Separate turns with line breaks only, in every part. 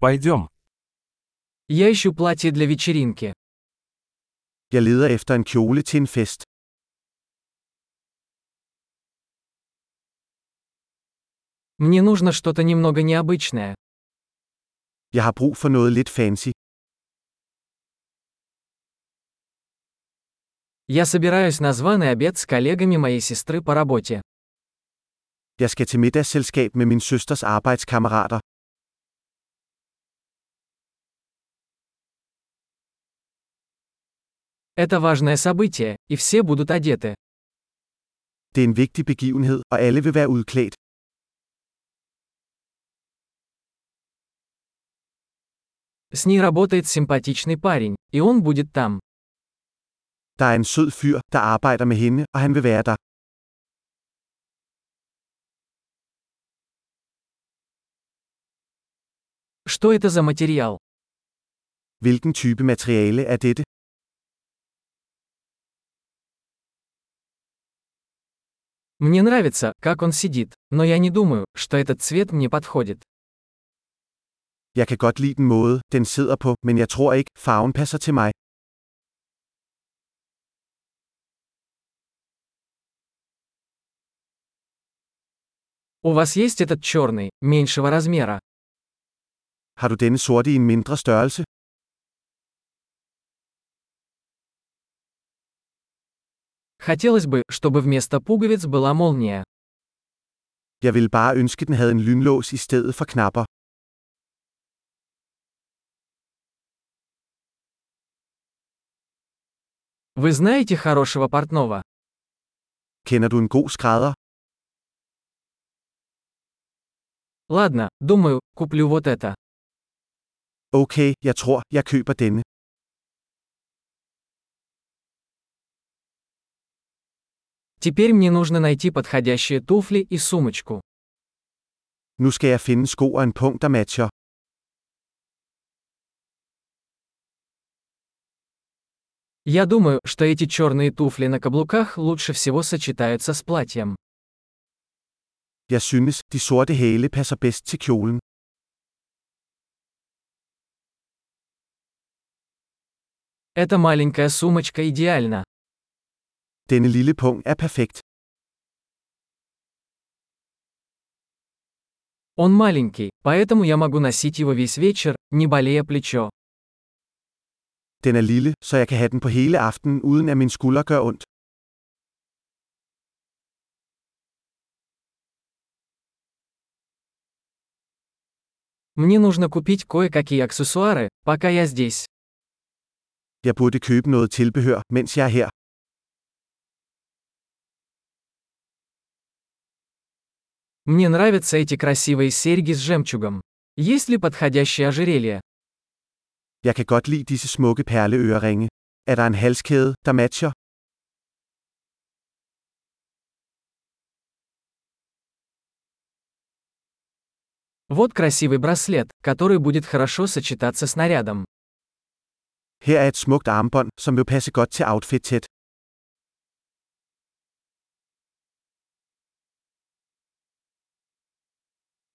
Пойдем.
Я ищу платье для вечеринки.
Jeg leder efter en kjole til en fest.
Мне нужно что-то немного необычное.
Jeg har brug for noget lidt fancy.
Я собираюсь на званый обед с коллегами моей сестры по работе.
Jeg skal til middagsselskab med min søsters arbejdskammerater.
Это важное событие, и все будут одеты.
Det er en vigtig begivenhed, og alle vil være udklædt.
С ней работает симпатичный парень, и он будет там.
Der er en sød fyr, der arbejder med hende, og han vil være der.
Что это за материал?
Hvilken type materiale er dette?
Мне нравится, как он сидит, но я не думаю, что этот цвет мне подходит.
Jeg kan godt lide den måde, den sidder på, men jeg tror ikke, farven passer til mig.
У вас есть этот черный, меньшего размера?
Har du denne sorte i en mindre størrelse?
Хотелось бы, чтобы вместо пуговиц была молния.
Jeg ville bare ønske, den havde en lynlås i stedet for knapper.
Вы знаете хорошего портного?
Kender du en god skrædder?
Ладно, думаю, куплю вот это.
Okay, jeg tror, jeg køber denne.
Теперь мне нужно найти подходящие туфли и сумочку.
Nu skal jeg finde sko og en punkt, der matcher.
Я думаю, что эти черные туфли на каблуках лучше всего сочетаются с платьем.
Jeg synes, de sorte hæle passer bedst til kjolen.
Эта маленькая сумочка идеальна.
Denne lille punkt er perfekt.
Он маленький, поэтому я могу носить его весь вечер, не болея плечо.
Den er lille, så jeg kan have den på hele aftenen uden at min skulder gør ondt.
Мне нужно купить кое-какие аксессуары, пока я здесь.
Jeg burde købe noget tilbehør, mens jeg er her.
Мне нравятся эти красивые серьги с жемчугом. Есть ли подходящее ожерелье?
Jeg kan godt lide disse smukke perleøreringe. Er der en halskæde, der matcher?
Вот красивый браслет, который будет хорошо сочетаться с нарядом.
Her er et smukt armbånd, som vil passe godt til outfittet.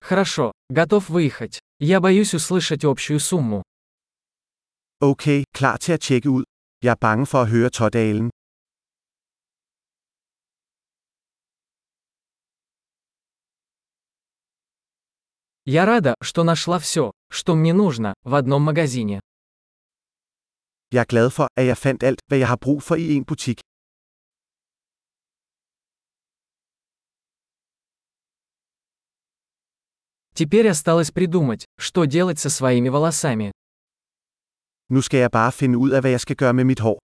Хорошо, готов выехать. Я боюсь услышать общую сумму.
Okay, klar til at tjekke ud. Jeg er bange for at høre tådalen.
Я рада, что нашла все, что мне нужно, в одном магазине.
Jeg er glad for, at jeg fandt alt, hvad jeg har brug for i en butik.
Теперь осталось придумать, что делать со своими волосами.
Nu skal jeg bare finde ud af, hvad jeg skal gøre med mit hår.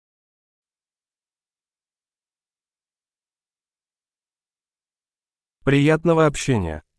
Приятного общения.